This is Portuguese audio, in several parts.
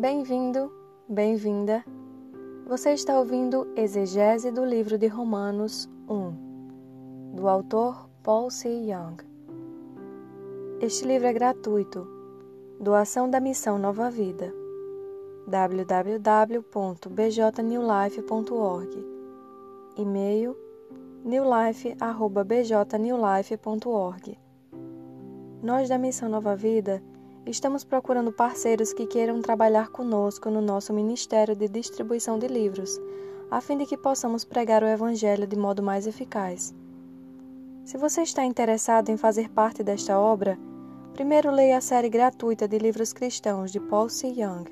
Bem-vindo, bem-vinda. Você está ouvindo Exegese do livro de Romanos 1, do autor Paul C. Young. Este livro é gratuito. Doação da Missão Nova Vida. www.bjnewlife.org. E-mail newlife@bjnewlife.org. Nós da Missão Nova Vida Estamos procurando parceiros que queiram trabalhar conosco no nosso Ministério de Distribuição de Livros, a fim de que possamos pregar o Evangelho de modo mais eficaz. Se você está interessado em fazer parte desta obra, primeiro leia a série gratuita de livros cristãos de Paul C. Young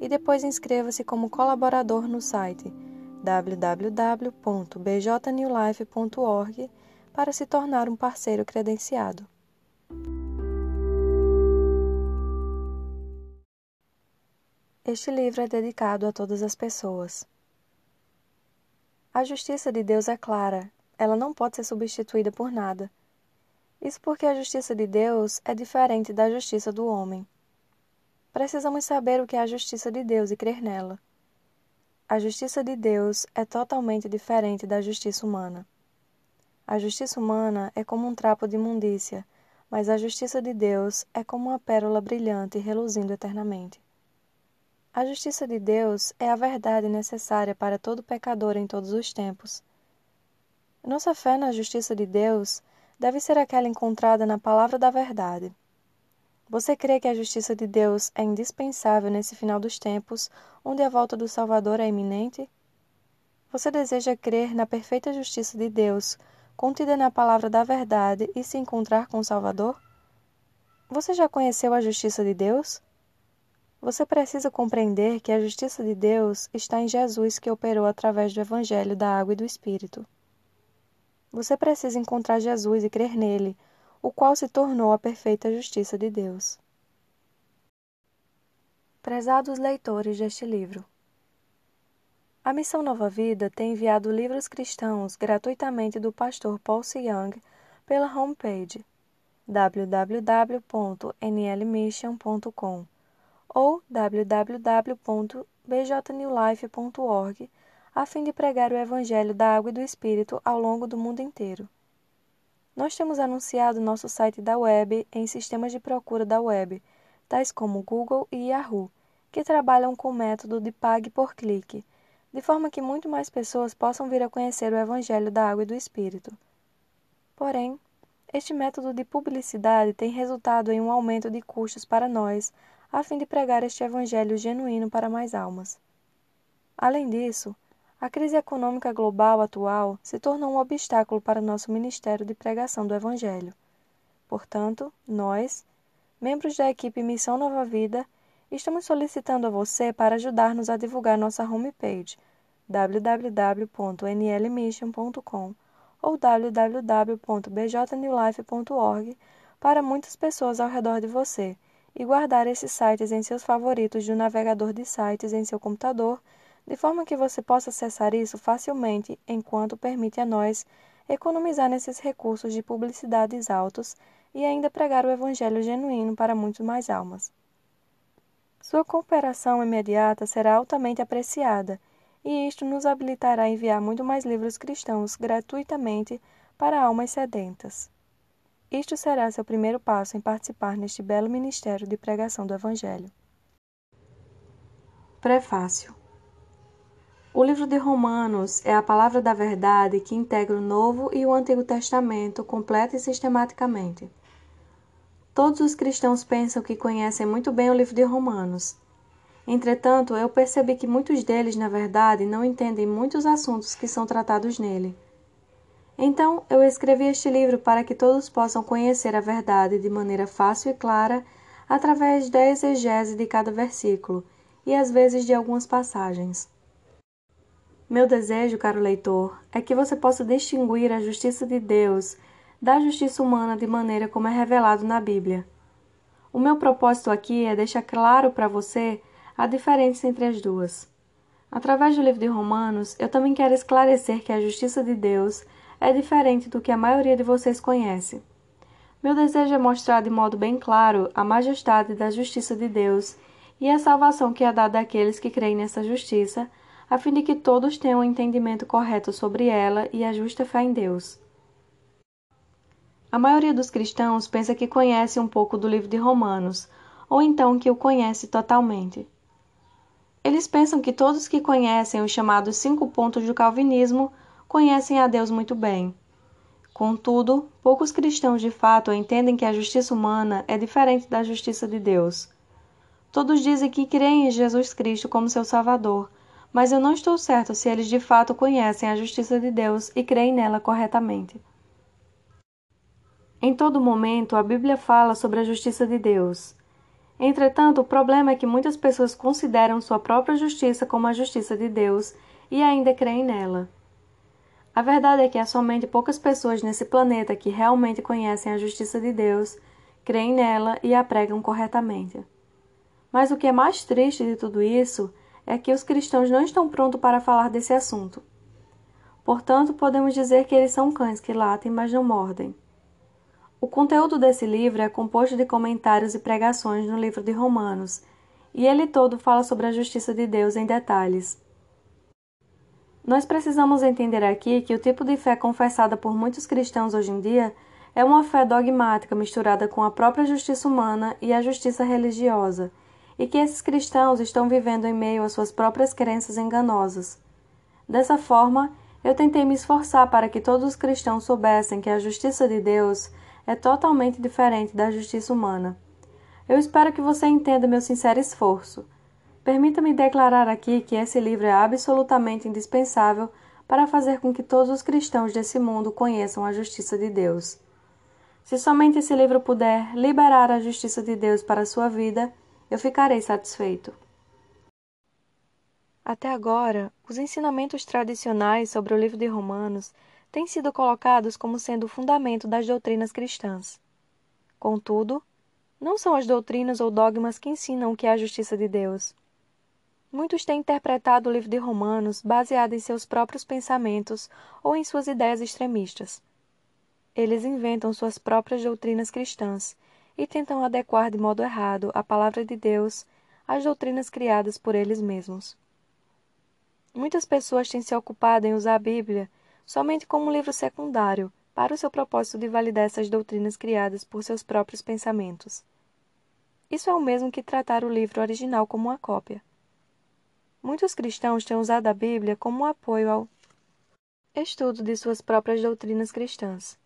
e depois inscreva-se como colaborador no site www.bjnewlife.org para se tornar um parceiro credenciado. Este livro é dedicado a todas as pessoas. A justiça de Deus é clara, ela não pode ser substituída por nada. Isso porque a justiça de Deus é diferente da justiça do homem. Precisamos saber o que é a justiça de Deus e crer nela. A justiça de Deus é totalmente diferente da justiça humana. A justiça humana é como um trapo de imundícia, mas a justiça de Deus é como uma pérola brilhante reluzindo eternamente. A justiça de Deus é a verdade necessária para todo pecador em todos os tempos. Nossa fé na justiça de Deus deve ser aquela encontrada na palavra da verdade. Você crê que a justiça de Deus é indispensável nesse final dos tempos, onde a volta do Salvador é iminente? Você deseja crer na perfeita justiça de Deus, contida na palavra da verdade, e se encontrar com o Salvador? Você já conheceu a justiça de Deus? Você precisa compreender que a justiça de Deus está em Jesus que operou através do Evangelho da Água e do Espírito. Você precisa encontrar Jesus e crer nele, o qual se tornou a perfeita justiça de Deus. Prezados leitores deste livro, a Missão Nova Vida tem enviado livros cristãos gratuitamente do pastor Paul C. Young pela homepage www.nlmission.com ou www.bjnewlife.org, a fim de pregar o Evangelho da Água e do Espírito ao longo do mundo inteiro. Nós temos anunciado nosso site da web em sistemas de procura da web, tais como Google e Yahoo, que trabalham com o método de pague por clique, de forma que muito mais pessoas possam vir a conhecer o Evangelho da Água e do Espírito. Porém, este método de publicidade tem resultado em um aumento de custos para nós a fim de pregar este evangelho genuíno para mais almas. Além disso, a crise econômica global atual se tornou um obstáculo para nosso ministério de pregação do evangelho. Portanto, nós, membros da equipe Missão Nova Vida, estamos solicitando a você para ajudar-nos a divulgar nossa homepage www.nlmission.com ou www.bjnewlife.org para muitas pessoas ao redor de você e guardar esses sites em seus favoritos de um navegador de sites em seu computador, de forma que você possa acessar isso facilmente enquanto permite a nós economizar nesses recursos de publicidades altos e ainda pregar o Evangelho genuíno para muitas mais almas. Sua cooperação imediata será altamente apreciada, e isto nos habilitará a enviar muito mais livros cristãos gratuitamente para almas sedentas. Isto será seu primeiro passo em participar neste belo ministério de pregação do Evangelho. Prefácio O livro de Romanos é a palavra da verdade que integra o Novo e o Antigo Testamento completa e sistematicamente. Todos os cristãos pensam que conhecem muito bem o livro de Romanos. Entretanto, eu percebi que muitos deles, na verdade, não entendem muitos assuntos que são tratados nele. Então eu escrevi este livro para que todos possam conhecer a verdade de maneira fácil e clara através da exegese de cada versículo e às vezes de algumas passagens. Meu desejo, caro leitor, é que você possa distinguir a justiça de Deus da justiça humana de maneira como é revelado na Bíblia. O meu propósito aqui é deixar claro para você a diferença entre as duas. Através do livro de Romanos, eu também quero esclarecer que a justiça de Deus é diferente do que a maioria de vocês conhece. Meu desejo é mostrar de modo bem claro a majestade da justiça de Deus e a salvação que é dada àqueles que creem nessa justiça, a fim de que todos tenham um entendimento correto sobre ela e a justa fé em Deus. A maioria dos cristãos pensa que conhece um pouco do livro de Romanos, ou então que o conhece totalmente. Eles pensam que todos que conhecem os chamados cinco pontos do calvinismo conhecem a Deus muito bem. Contudo, poucos cristãos de fato entendem que a justiça humana é diferente da justiça de Deus. Todos dizem que creem em Jesus Cristo como seu Salvador, mas eu não estou certo se eles de fato conhecem a justiça de Deus e creem nela corretamente. Em todo momento, a Bíblia fala sobre a justiça de Deus. Entretanto, o problema é que muitas pessoas consideram sua própria justiça como a justiça de Deus e ainda creem nela. A verdade é que há somente poucas pessoas nesse planeta que realmente conhecem a justiça de Deus, creem nela e a pregam corretamente. Mas o que é mais triste de tudo isso é que os cristãos não estão prontos para falar desse assunto. Portanto, podemos dizer que eles são cães que latem, mas não mordem. O conteúdo desse livro é composto de comentários e pregações no livro de Romanos, e ele todo fala sobre a justiça de Deus em detalhes. Nós precisamos entender aqui que o tipo de fé confessada por muitos cristãos hoje em dia é uma fé dogmática misturada com a própria justiça humana e a justiça religiosa, e que esses cristãos estão vivendo em meio às suas próprias crenças enganosas. Dessa forma, eu tentei me esforçar para que todos os cristãos soubessem que a justiça de Deus é totalmente diferente da justiça humana. Eu espero que você entenda meu sincero esforço. Permita-me declarar aqui que esse livro é absolutamente indispensável para fazer com que todos os cristãos desse mundo conheçam a justiça de Deus. Se somente esse livro puder liberar a justiça de Deus para a sua vida, eu ficarei satisfeito. Até agora, os ensinamentos tradicionais sobre o livro de Romanos têm sido colocados como sendo o fundamento das doutrinas cristãs. Contudo, não são as doutrinas ou dogmas que ensinam o que é a justiça de Deus. Muitos têm interpretado o livro de Romanos baseado em seus próprios pensamentos ou em suas ideias extremistas. Eles inventam suas próprias doutrinas cristãs e tentam adequar de modo errado a palavra de Deus às doutrinas criadas por eles mesmos. Muitas pessoas têm se ocupado em usar a Bíblia somente como um livro secundário para o seu propósito de validar essas doutrinas criadas por seus próprios pensamentos. Isso é o mesmo que tratar o livro original como uma cópia. Muitos cristãos têm usado a Bíblia como um apoio ao estudo de suas próprias doutrinas cristãs.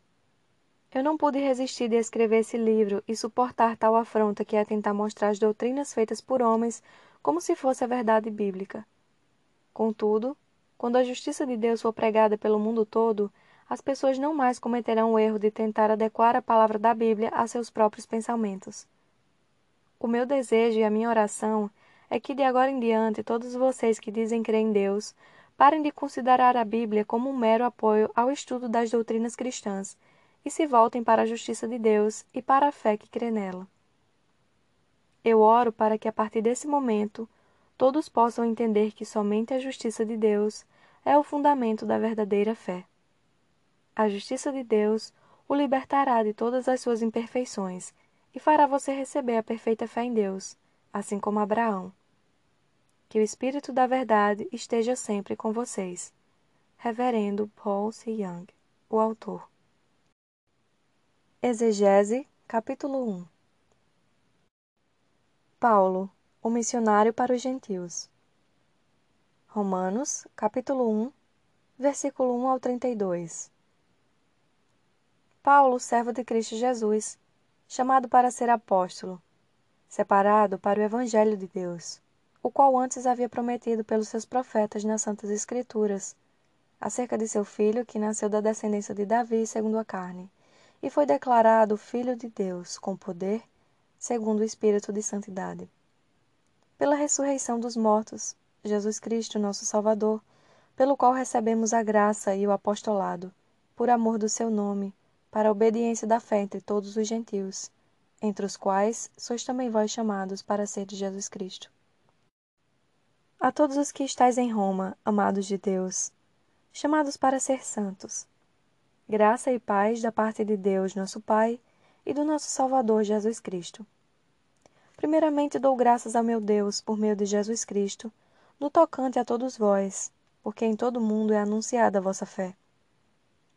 Eu não pude resistir de escrever esse livro e suportar tal afronta que é tentar mostrar as doutrinas feitas por homens como se fosse a verdade bíblica. Contudo, quando a justiça de Deus for pregada pelo mundo todo, as pessoas não mais cometerão o erro de tentar adequar a palavra da Bíblia a seus próprios pensamentos. O meu desejo e a minha oração é que de agora em diante todos vocês que dizem crer em Deus parem de considerar a Bíblia como um mero apoio ao estudo das doutrinas cristãs e se voltem para a justiça de Deus e para a fé que crê nela. Eu oro para que a partir desse momento todos possam entender que somente a justiça de Deus é o fundamento da verdadeira fé. A justiça de Deus o libertará de todas as suas imperfeições e fará você receber a perfeita fé em Deus, assim como Abraão. Que o Espírito da Verdade esteja sempre com vocês. Reverendo Paul C. Young, o autor. Exegese, capítulo 1 Paulo, o missionário para os gentios. Romanos, capítulo 1, versículo 1 ao 32. Paulo, servo de Cristo Jesus, chamado para ser apóstolo, separado para o evangelho de Deus, o qual antes havia prometido pelos seus profetas nas santas escrituras, acerca de seu filho que nasceu da descendência de Davi segundo a carne, e foi declarado filho de Deus com poder, segundo o espírito de santidade. Pela ressurreição dos mortos, Jesus Cristo, nosso Salvador, pelo qual recebemos a graça e o apostolado, por amor do seu nome, para a obediência da fé entre todos os gentios, entre os quais sois também vós chamados para ser de Jesus Cristo. A todos os que estáis em Roma, amados de Deus, chamados para ser santos, graça e paz da parte de Deus, nosso Pai, e do nosso Salvador Jesus Cristo. Primeiramente dou graças ao meu Deus por meio de Jesus Cristo, no tocante a todos vós, porque em todo o mundo é anunciada a vossa fé.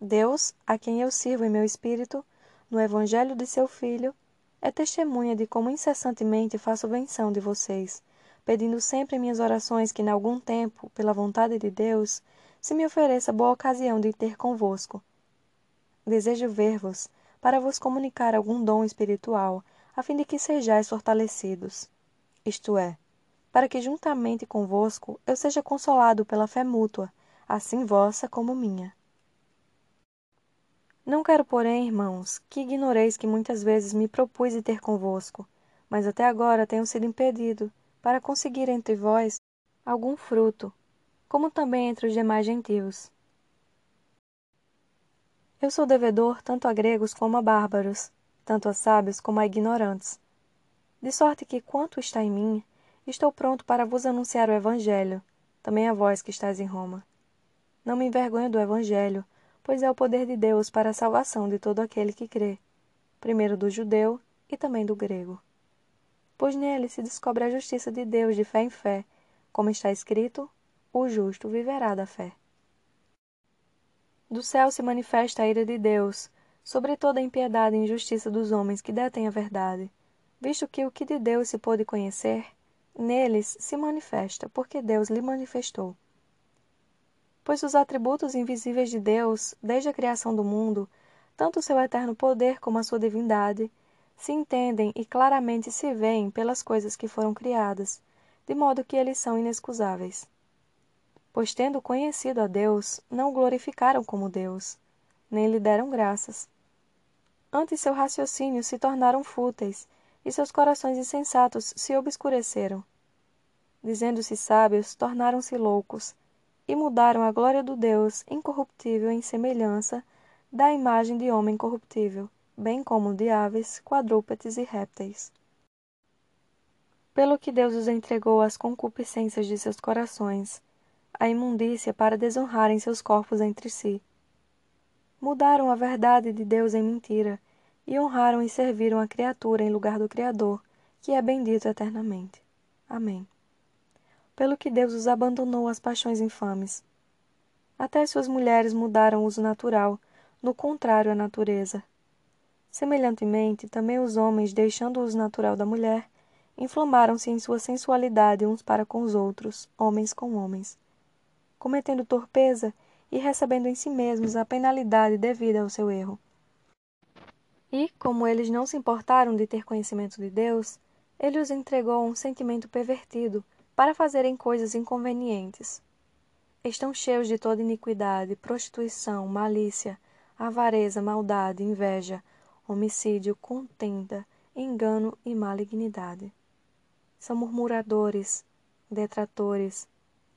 Deus, a quem eu sirvo em meu espírito, no Evangelho de seu Filho, é testemunha de como incessantemente faço menção de vocês, pedindo sempre em minhas orações que, em algum tempo, pela vontade de Deus, se me ofereça boa ocasião de ter convosco. Desejo ver-vos, para vos comunicar algum dom espiritual, a fim de que sejais fortalecidos. Isto é, para que juntamente convosco eu seja consolado pela fé mútua, assim vossa como minha. Não quero, porém, irmãos, que ignoreis que muitas vezes me propus ir ter convosco, mas até agora tenho sido impedido, para conseguir entre vós algum fruto, como também entre os demais gentios. Eu sou devedor tanto a gregos como a bárbaros, tanto a sábios como a ignorantes. De sorte que, quanto está em mim, estou pronto para vos anunciar o Evangelho, também a vós que estáis em Roma. Não me envergonho do Evangelho, pois é o poder de Deus para a salvação de todo aquele que crê, primeiro do judeu e também do grego. Pois nele se descobre a justiça de Deus de fé em fé, como está escrito: o justo viverá da fé. Do céu se manifesta a ira de Deus sobre toda a impiedade e injustiça dos homens que detêm a verdade, visto que o que de Deus se pôde conhecer, neles se manifesta, porque Deus lhe manifestou pois os atributos invisíveis de Deus, desde a criação do mundo, tanto o seu eterno poder como a sua divindade, se entendem e claramente se veem pelas coisas que foram criadas, de modo que eles são inexcusáveis. Pois, tendo conhecido a Deus, não o glorificaram como Deus, nem lhe deram graças. Antes seu raciocínio se tornaram fúteis, e seus corações insensatos se obscureceram. Dizendo-se sábios, tornaram-se loucos, e mudaram a glória do Deus incorruptível em semelhança da imagem de homem corruptível, bem como de aves, quadrúpedes e répteis. Pelo que Deus os entregou às concupiscências de seus corações, a imundícia para desonrarem seus corpos entre si. Mudaram a verdade de Deus em mentira, e honraram e serviram a criatura em lugar do Criador, que é bendito eternamente. Amém pelo que Deus os abandonou às paixões infames. Até suas mulheres mudaram o uso natural, no contrário à natureza. Semelhantemente, também os homens, deixando o uso natural da mulher, inflamaram-se em sua sensualidade uns para com os outros, homens com homens, cometendo torpeza e recebendo em si mesmos a penalidade devida ao seu erro. E, como eles não se importaram de ter conhecimento de Deus, ele os entregou a um sentimento pervertido, para fazerem coisas inconvenientes. Estão cheios de toda iniquidade, prostituição, malícia, avareza, maldade, inveja, homicídio, contenda, engano e malignidade. São murmuradores, detratores,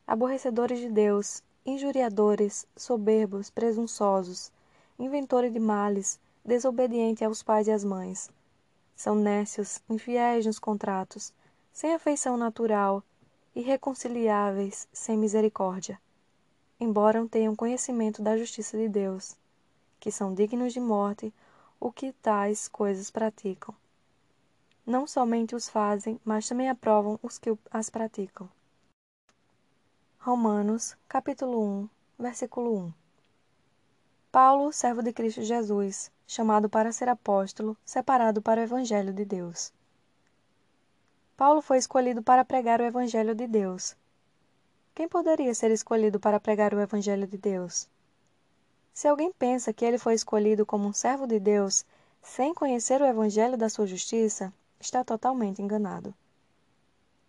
aborrecedores de Deus, injuriadores, soberbos, presunçosos, inventores de males, desobedientes aos pais e às mães. São nécios, infiéis nos contratos, sem afeição natural, irreconciliáveis, sem misericórdia, embora tenham conhecimento da justiça de Deus, que são dignos de morte o que tais coisas praticam. Não somente os fazem, mas também aprovam os que as praticam. Romanos, capítulo 1, versículo 1. Paulo, servo de Cristo Jesus, chamado para ser apóstolo, separado para o evangelho de Deus Paulo foi escolhido para pregar o Evangelho de Deus. Quem poderia ser escolhido para pregar o Evangelho de Deus? Se alguém pensa que ele foi escolhido como um servo de Deus sem conhecer o Evangelho da sua justiça, está totalmente enganado.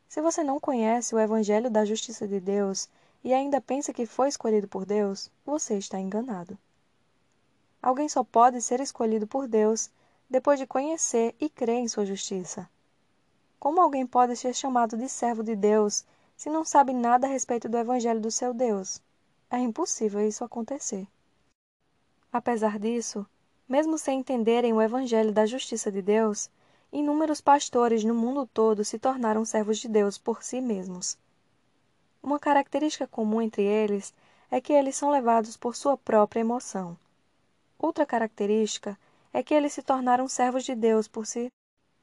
Se você não conhece o Evangelho da justiça de Deus e ainda pensa que foi escolhido por Deus, você está enganado. Alguém só pode ser escolhido por Deus depois de conhecer e crer em sua justiça. Como alguém pode ser chamado de servo de Deus se não sabe nada a respeito do Evangelho do seu Deus? É impossível isso acontecer. Apesar disso, mesmo sem entenderem o Evangelho da justiça de Deus, inúmeros pastores no mundo todo se tornaram servos de Deus por si mesmos. Uma característica comum entre eles é que eles são levados por sua própria emoção. Outra característica é que eles se tornaram servos de Deus por si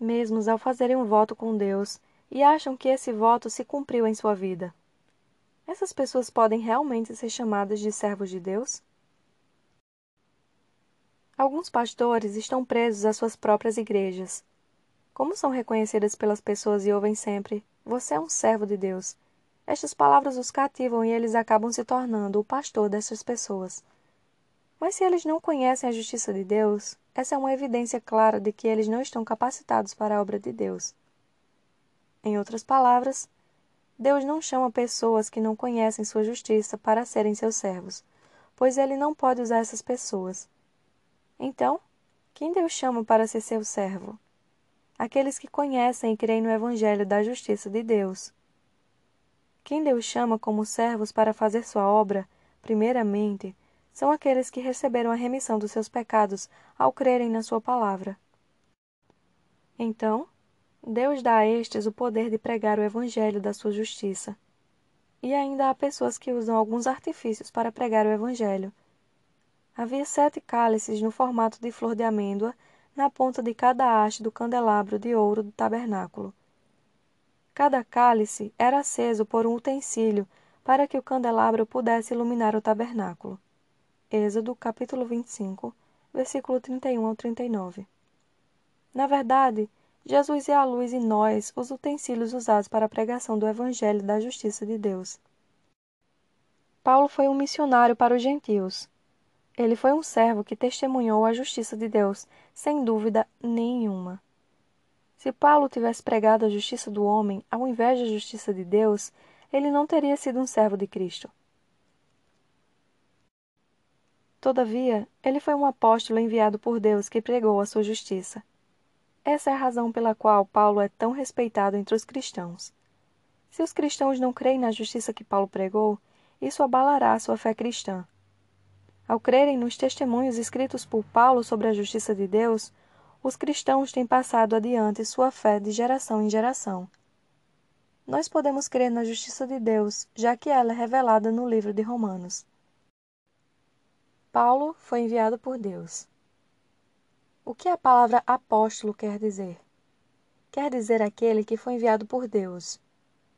mesmos ao fazerem um voto com Deus e acham que esse voto se cumpriu em sua vida. Essas pessoas podem realmente ser chamadas de servos de Deus? Alguns pastores estão presos às suas próprias igrejas. Como são reconhecidas pelas pessoas e ouvem sempre: Você é um servo de Deus. Estas palavras os cativam e eles acabam se tornando o pastor dessas pessoas. Mas se eles não conhecem a justiça de Deus, essa é uma evidência clara de que eles não estão capacitados para a obra de Deus. Em outras palavras, Deus não chama pessoas que não conhecem sua justiça para serem seus servos, pois ele não pode usar essas pessoas. Então, quem Deus chama para ser seu servo? Aqueles que conhecem e creem no Evangelho da justiça de Deus. Quem Deus chama como servos para fazer sua obra, primeiramente, são aqueles que receberam a remissão dos seus pecados ao crerem na sua palavra. Então, Deus dá a estes o poder de pregar o evangelho da sua justiça. E ainda há pessoas que usam alguns artifícios para pregar o evangelho. Havia sete cálices no formato de flor de amêndoa na ponta de cada haste do candelabro de ouro do tabernáculo. Cada cálice era aceso por um utensílio para que o candelabro pudesse iluminar o tabernáculo. Êxodo capítulo 25, versículo 31 ao 39. Na verdade, Jesus é a luz e nós os utensílios usados para a pregação do Evangelho da justiça de Deus. Paulo foi um missionário para os gentios. Ele foi um servo que testemunhou a justiça de Deus, sem dúvida nenhuma. Se Paulo tivesse pregado a justiça do homem ao invés da justiça de Deus, ele não teria sido um servo de Cristo. Todavia, ele foi um apóstolo enviado por Deus que pregou a sua justiça. Essa é a razão pela qual Paulo é tão respeitado entre os cristãos. Se os cristãos não creem na justiça que Paulo pregou, isso abalará sua fé cristã. Ao crerem nos testemunhos escritos por Paulo sobre a justiça de Deus, os cristãos têm passado adiante sua fé de geração em geração. Nós podemos crer na justiça de Deus, já que ela é revelada no livro de Romanos. Paulo foi enviado por Deus. O que a palavra apóstolo quer dizer? Quer dizer aquele que foi enviado por Deus.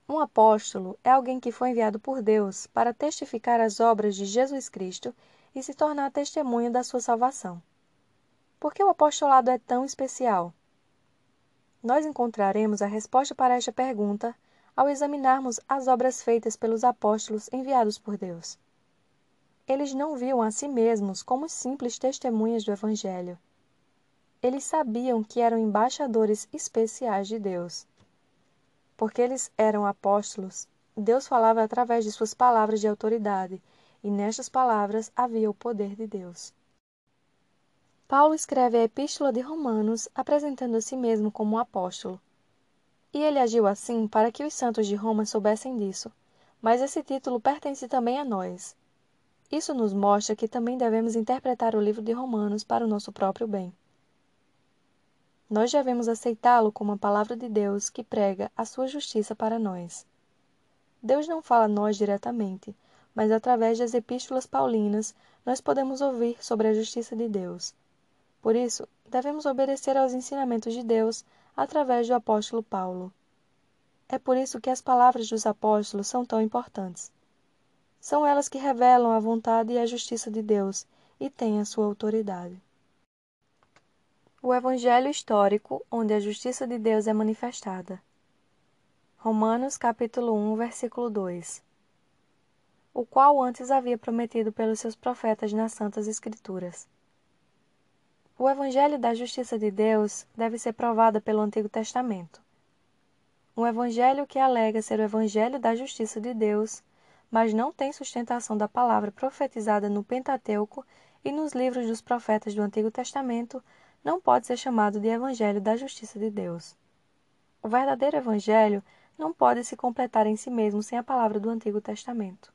Um apóstolo é alguém que foi enviado por Deus para testificar as obras de Jesus Cristo e se tornar testemunha da sua salvação. Por que o apostolado é tão especial? Nós encontraremos a resposta para esta pergunta ao examinarmos as obras feitas pelos apóstolos enviados por Deus. Eles não viam a si mesmos como simples testemunhas do Evangelho eles sabiam que eram embaixadores especiais de Deus. Porque eles eram apóstolos, Deus falava através de suas palavras de autoridade, e nestas palavras havia o poder de Deus. Paulo escreve a Epístola de Romanos apresentando a si mesmo como um apóstolo. E ele agiu assim para que os santos de Roma soubessem disso, mas esse título pertence também a nós. Isso nos mostra que também devemos interpretar o livro de Romanos para o nosso próprio bem nós devemos aceitá-lo como a palavra de Deus que prega a sua justiça para nós. Deus não fala a nós diretamente, mas através das epístolas paulinas nós podemos ouvir sobre a justiça de Deus. Por isso, devemos obedecer aos ensinamentos de Deus através do apóstolo Paulo. É por isso que as palavras dos apóstolos são tão importantes. São elas que revelam a vontade e a justiça de Deus e têm a sua autoridade. O Evangelho histórico onde a justiça de Deus é manifestada. Romanos capítulo 1, versículo 2. O qual antes havia prometido pelos seus profetas nas santas escrituras. O evangelho da justiça de Deus deve ser provado pelo Antigo Testamento. Um evangelho que alega ser o evangelho da justiça de Deus, mas não tem sustentação da palavra profetizada no Pentateuco e nos livros dos profetas do Antigo Testamento, não pode ser chamado de Evangelho da Justiça de Deus. O verdadeiro Evangelho não pode se completar em si mesmo sem a palavra do Antigo Testamento.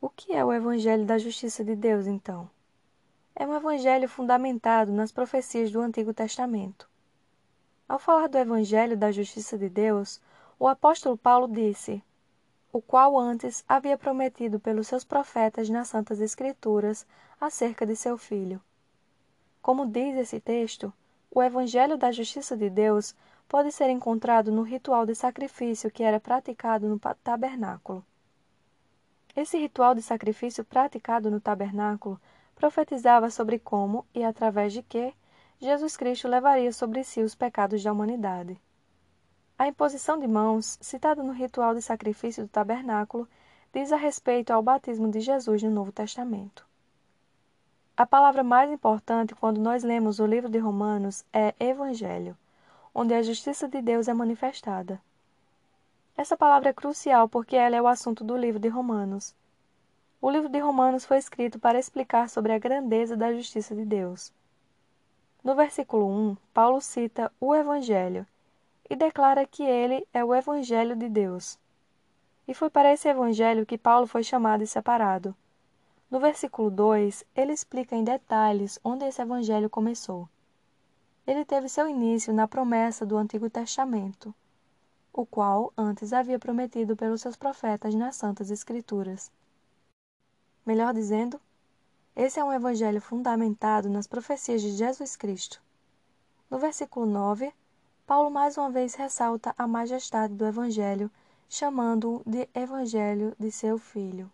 O que é o Evangelho da Justiça de Deus, então? É um evangelho fundamentado nas profecias do Antigo Testamento. Ao falar do Evangelho da Justiça de Deus, o apóstolo Paulo disse: O qual antes havia prometido pelos seus profetas nas Santas Escrituras acerca de seu filho como diz esse texto, o Evangelho da Justiça de Deus pode ser encontrado no ritual de sacrifício que era praticado no tabernáculo. Esse ritual de sacrifício praticado no tabernáculo profetizava sobre como e através de que Jesus Cristo levaria sobre si os pecados da humanidade. A imposição de mãos, citada no ritual de sacrifício do tabernáculo, diz a respeito ao batismo de Jesus no Novo Testamento. A palavra mais importante quando nós lemos o livro de Romanos é Evangelho, onde a justiça de Deus é manifestada. Essa palavra é crucial porque ela é o assunto do livro de Romanos. O livro de Romanos foi escrito para explicar sobre a grandeza da justiça de Deus. No versículo 1, Paulo cita o Evangelho e declara que ele é o Evangelho de Deus. E foi para esse evangelho que Paulo foi chamado e separado. No versículo 2, ele explica em detalhes onde esse evangelho começou. Ele teve seu início na promessa do Antigo Testamento, o qual antes havia prometido pelos seus profetas nas Santas Escrituras. Melhor dizendo, esse é um evangelho fundamentado nas profecias de Jesus Cristo. No versículo 9, Paulo mais uma vez ressalta a majestade do evangelho chamando-o de Evangelho de seu Filho.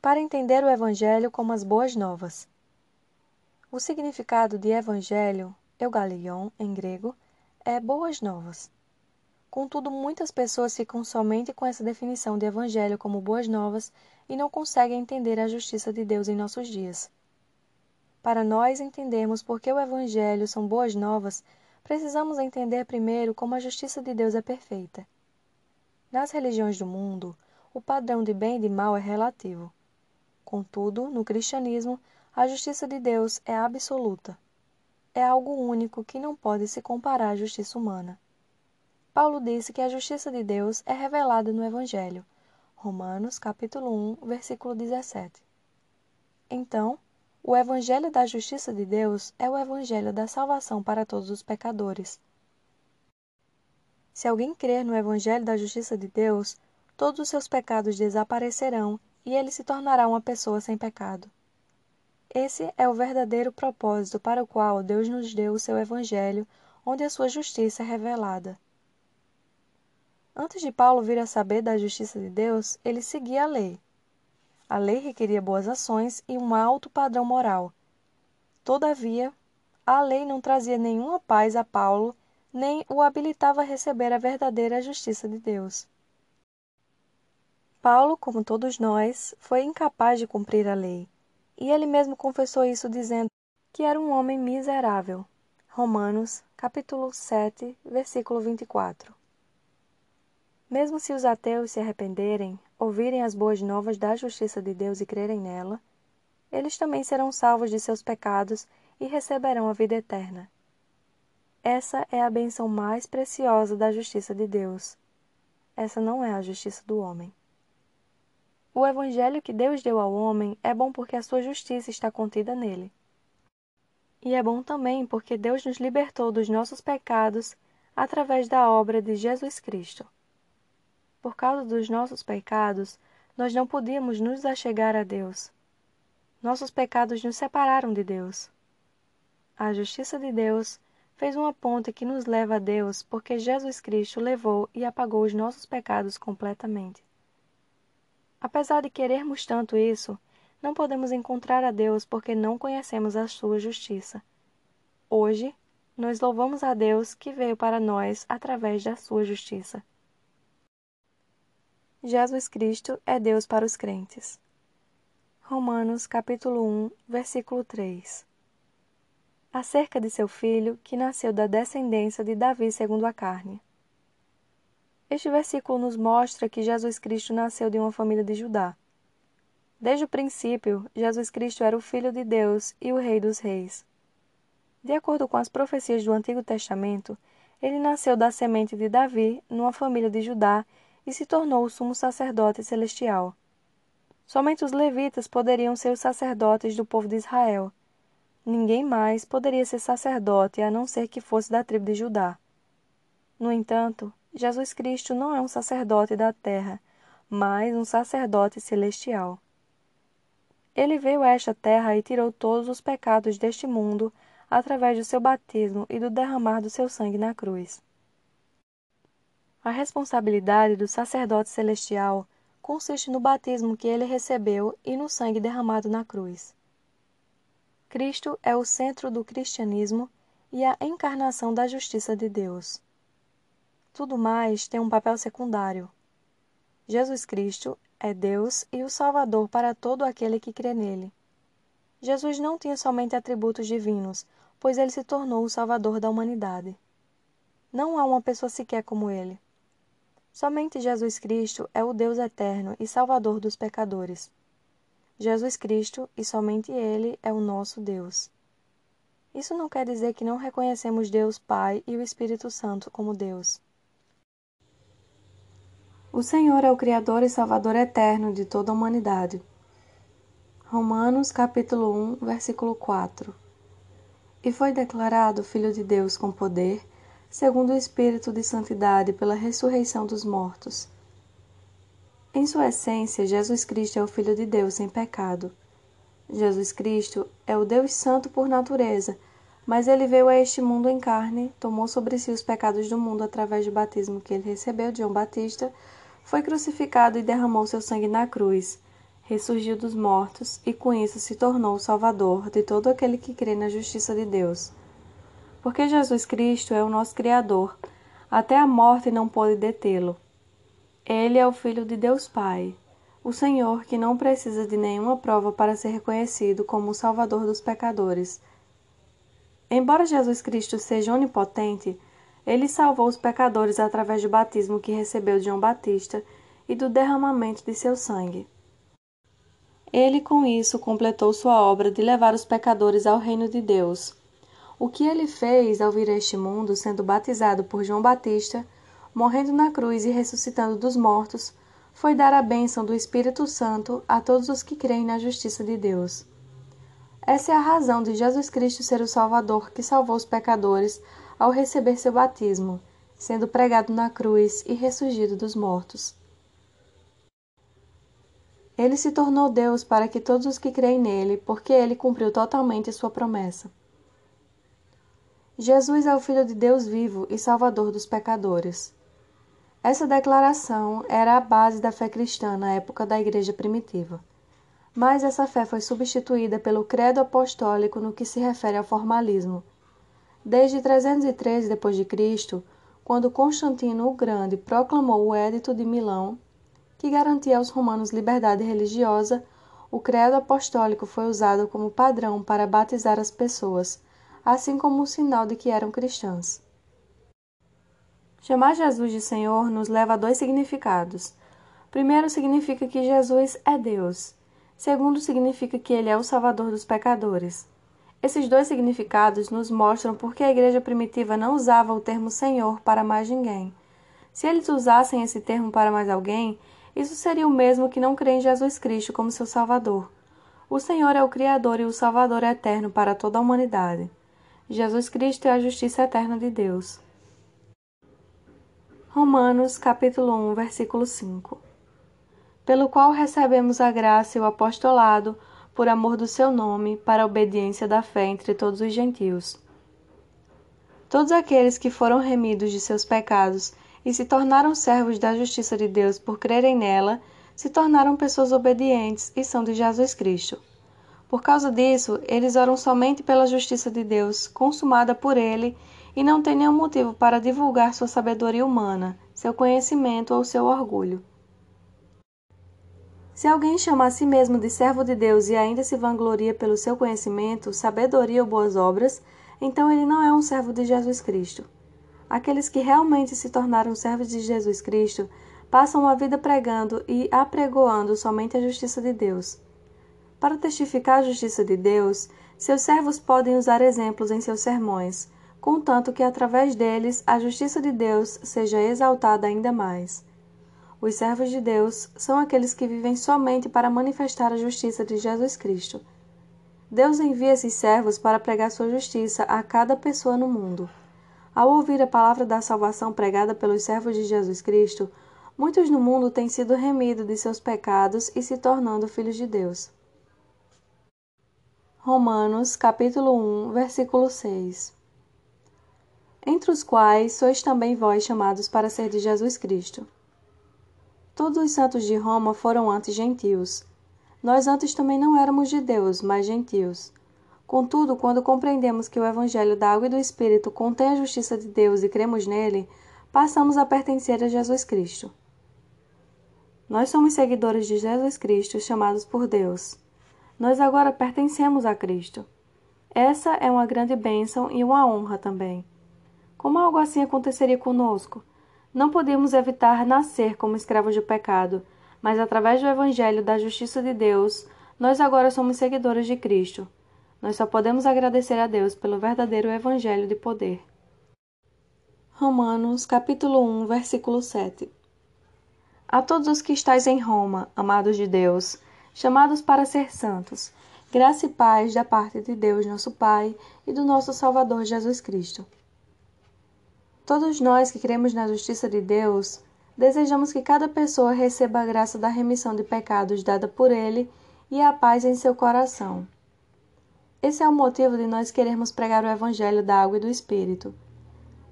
Para entender o Evangelho como as boas novas. O significado de Evangelho, eugalion em grego, é boas novas. Contudo, muitas pessoas ficam somente com essa definição de Evangelho como boas novas e não conseguem entender a justiça de Deus em nossos dias. Para nós entendermos por que o Evangelho são boas novas, precisamos entender primeiro como a justiça de Deus é perfeita. Nas religiões do mundo, o padrão de bem e de mal é relativo. Contudo, no cristianismo, a justiça de Deus é absoluta. É algo único que não pode se comparar à justiça humana. Paulo disse que a justiça de Deus é revelada no Evangelho. Romanos, capítulo 1, versículo 17. Então, o Evangelho da justiça de Deus é o Evangelho da salvação para todos os pecadores. Se alguém crer no Evangelho da Justiça de Deus, todos os seus pecados desaparecerão e ele se tornará uma pessoa sem pecado. Esse é o verdadeiro propósito para o qual Deus nos deu o seu Evangelho, onde a sua justiça é revelada. Antes de Paulo vir a saber da justiça de Deus, ele seguia a lei. A lei requeria boas ações e um alto padrão moral. Todavia, a lei não trazia nenhuma paz a Paulo nem o habilitava a receber a verdadeira justiça de Deus. Paulo, como todos nós, foi incapaz de cumprir a lei, e ele mesmo confessou isso dizendo que era um homem miserável. Romanos, capítulo 7, versículo 24. Mesmo se os ateus se arrependerem, ouvirem as boas novas da justiça de Deus e crerem nela, eles também serão salvos de seus pecados e receberão a vida eterna. Essa é a benção mais preciosa da justiça de Deus. Essa não é a justiça do homem. O evangelho que Deus deu ao homem é bom porque a sua justiça está contida nele. E é bom também porque Deus nos libertou dos nossos pecados através da obra de Jesus Cristo. Por causa dos nossos pecados, nós não podíamos nos achegar a Deus. Nossos pecados nos separaram de Deus. A justiça de Deus fez uma ponte que nos leva a Deus, porque Jesus Cristo levou e apagou os nossos pecados completamente. Apesar de querermos tanto isso, não podemos encontrar a Deus porque não conhecemos a sua justiça. Hoje, nós louvamos a Deus que veio para nós através da sua justiça. Jesus Cristo é Deus para os crentes. Romanos capítulo 1, versículo 3 acerca de seu filho, que nasceu da descendência de Davi segundo a carne. Este versículo nos mostra que Jesus Cristo nasceu de uma família de Judá. Desde o princípio, Jesus Cristo era o Filho de Deus e o Rei dos Reis. De acordo com as profecias do Antigo Testamento, ele nasceu da semente de Davi, numa família de Judá, e se tornou o sumo sacerdote celestial. Somente os levitas poderiam ser os sacerdotes do povo de Israel Ninguém mais poderia ser sacerdote a não ser que fosse da tribo de Judá. No entanto, Jesus Cristo não é um sacerdote da terra, mas um sacerdote celestial. Ele veio a esta terra e tirou todos os pecados deste mundo através do seu batismo e do derramar do seu sangue na cruz. A responsabilidade do sacerdote celestial consiste no batismo que ele recebeu e no sangue derramado na cruz. Cristo é o centro do cristianismo e a encarnação da justiça de Deus. Tudo mais tem um papel secundário. Jesus Cristo é Deus e o Salvador para todo aquele que crê nele. Jesus não tinha somente atributos divinos, pois ele se tornou o Salvador da humanidade. Não há uma pessoa sequer como ele. Somente Jesus Cristo é o Deus eterno e Salvador dos pecadores. Jesus Cristo e somente Ele é o nosso Deus. Isso não quer dizer que não reconhecemos Deus Pai e o Espírito Santo como Deus. O Senhor é o Criador e Salvador eterno de toda a humanidade. Romanos capítulo 1, versículo 4. E foi declarado Filho de Deus com poder, segundo o Espírito de santidade pela ressurreição dos mortos. Em sua essência, Jesus Cristo é o Filho de Deus sem pecado. Jesus Cristo é o Deus Santo por natureza, mas ele veio a este mundo em carne, tomou sobre si os pecados do mundo através do batismo que ele recebeu de João Batista foi crucificado e derramou seu sangue na cruz, ressurgiu dos mortos e com isso se tornou o Salvador de todo aquele que crê na justiça de Deus. Porque Jesus Cristo é o nosso Criador, até a morte não pôde detê-lo. Ele é o Filho de Deus Pai, o Senhor que não precisa de nenhuma prova para ser reconhecido como o Salvador dos pecadores. Embora Jesus Cristo seja onipotente, ele salvou os pecadores através do batismo que recebeu de João Batista e do derramamento de seu sangue. Ele, com isso, completou sua obra de levar os pecadores ao reino de Deus. O que ele fez ao vir a este mundo, sendo batizado por João Batista, morrendo na cruz e ressuscitando dos mortos, foi dar a bênção do Espírito Santo a todos os que creem na justiça de Deus. Essa é a razão de Jesus Cristo ser o Salvador que salvou os pecadores ao receber seu batismo, sendo pregado na cruz e ressurgido dos mortos. Ele se tornou Deus para que todos os que creem nele, porque ele cumpriu totalmente sua promessa. Jesus é o Filho de Deus vivo e Salvador dos pecadores. Essa declaração era a base da fé cristã na época da Igreja primitiva. Mas essa fé foi substituída pelo credo apostólico no que se refere ao formalismo, Desde 313 d.C., quando Constantino o Grande proclamou o Edito de Milão, que garantia aos romanos liberdade religiosa, o credo apostólico foi usado como padrão para batizar as pessoas, assim como um sinal de que eram cristãs. Chamar Jesus de Senhor nos leva a dois significados. Primeiro, significa que Jesus é Deus. Segundo, significa que ele é o Salvador dos pecadores. Esses dois significados nos mostram por que a igreja primitiva não usava o termo Senhor para mais ninguém. Se eles usassem esse termo para mais alguém, isso seria o mesmo que não crer em Jesus Cristo como seu Salvador. O Senhor é o Criador e o Salvador eterno para toda a humanidade. Jesus Cristo é a justiça eterna de Deus. Romanos capítulo 1, versículo 5. Pelo qual recebemos a graça e o apostolado por amor do seu nome, para a obediência da fé entre todos os gentios. Todos aqueles que foram remidos de seus pecados e se tornaram servos da justiça de Deus por crerem nela, se tornaram pessoas obedientes e são de Jesus Cristo. Por causa disso, eles oram somente pela justiça de Deus, consumada por Ele, e não têm nenhum motivo para divulgar sua sabedoria humana, seu conhecimento ou seu orgulho. Se alguém chama a si mesmo de servo de Deus e ainda se vangloria pelo seu conhecimento, sabedoria ou boas obras, então ele não é um servo de Jesus Cristo. Aqueles que realmente se tornaram servos de Jesus Cristo passam a vida pregando e apregoando somente a justiça de Deus. Para testificar a justiça de Deus, seus servos podem usar exemplos em seus sermões, contanto que através deles a justiça de Deus seja exaltada ainda mais. Os servos de Deus são aqueles que vivem somente para manifestar a justiça de Jesus Cristo. Deus envia esses servos para pregar sua justiça a cada pessoa no mundo. Ao ouvir a palavra da salvação pregada pelos servos de Jesus Cristo, muitos no mundo têm sido remidos de seus pecados e se tornando filhos de Deus. Romanos, capítulo 1, versículo 6. Entre os quais sois também vós chamados para ser de Jesus Cristo. Todos os santos de Roma foram antes gentios. Nós antes também não éramos de Deus, mas gentios. Contudo, quando compreendemos que o Evangelho da Água e do Espírito contém a justiça de Deus e cremos nele, passamos a pertencer a Jesus Cristo. Nós somos seguidores de Jesus Cristo, chamados por Deus nós agora pertencemos a Cristo. Essa é uma grande bênção e uma honra também. Como algo assim aconteceria conosco? Não podemos evitar nascer como escravos do pecado, mas através do Evangelho da justiça de Deus, nós agora somos seguidores de Cristo. Nós só podemos agradecer a Deus pelo verdadeiro Evangelho de poder. Romanos, capítulo 1, versículo 7. A todos os que estáis em Roma, amados de Deus, chamados para ser santos. Graça e paz da parte de Deus, nosso Pai, e do nosso Salvador Jesus Cristo. Todos nós que cremos na justiça de Deus, desejamos que cada pessoa receba a graça da remissão de pecados dada por Ele e a paz em seu coração. Esse é o motivo de nós querermos pregar o Evangelho da água e do Espírito.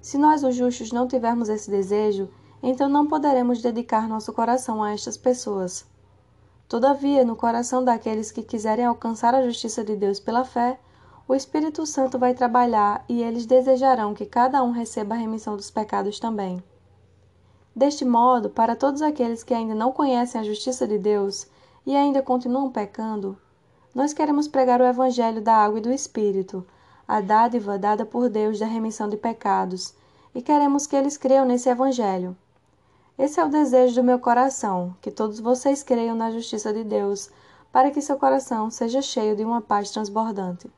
Se nós, os justos, não tivermos esse desejo, então não poderemos dedicar nosso coração a estas pessoas. Todavia, no coração daqueles que quiserem alcançar a justiça de Deus pela fé, o Espírito Santo vai trabalhar e eles desejarão que cada um receba a remissão dos pecados também. Deste modo, para todos aqueles que ainda não conhecem a justiça de Deus e ainda continuam pecando, nós queremos pregar o Evangelho da água e do Espírito, a dádiva dada por Deus da remissão de pecados, e queremos que eles creiam nesse Evangelho. Esse é o desejo do meu coração, que todos vocês creiam na justiça de Deus, para que seu coração seja cheio de uma paz transbordante.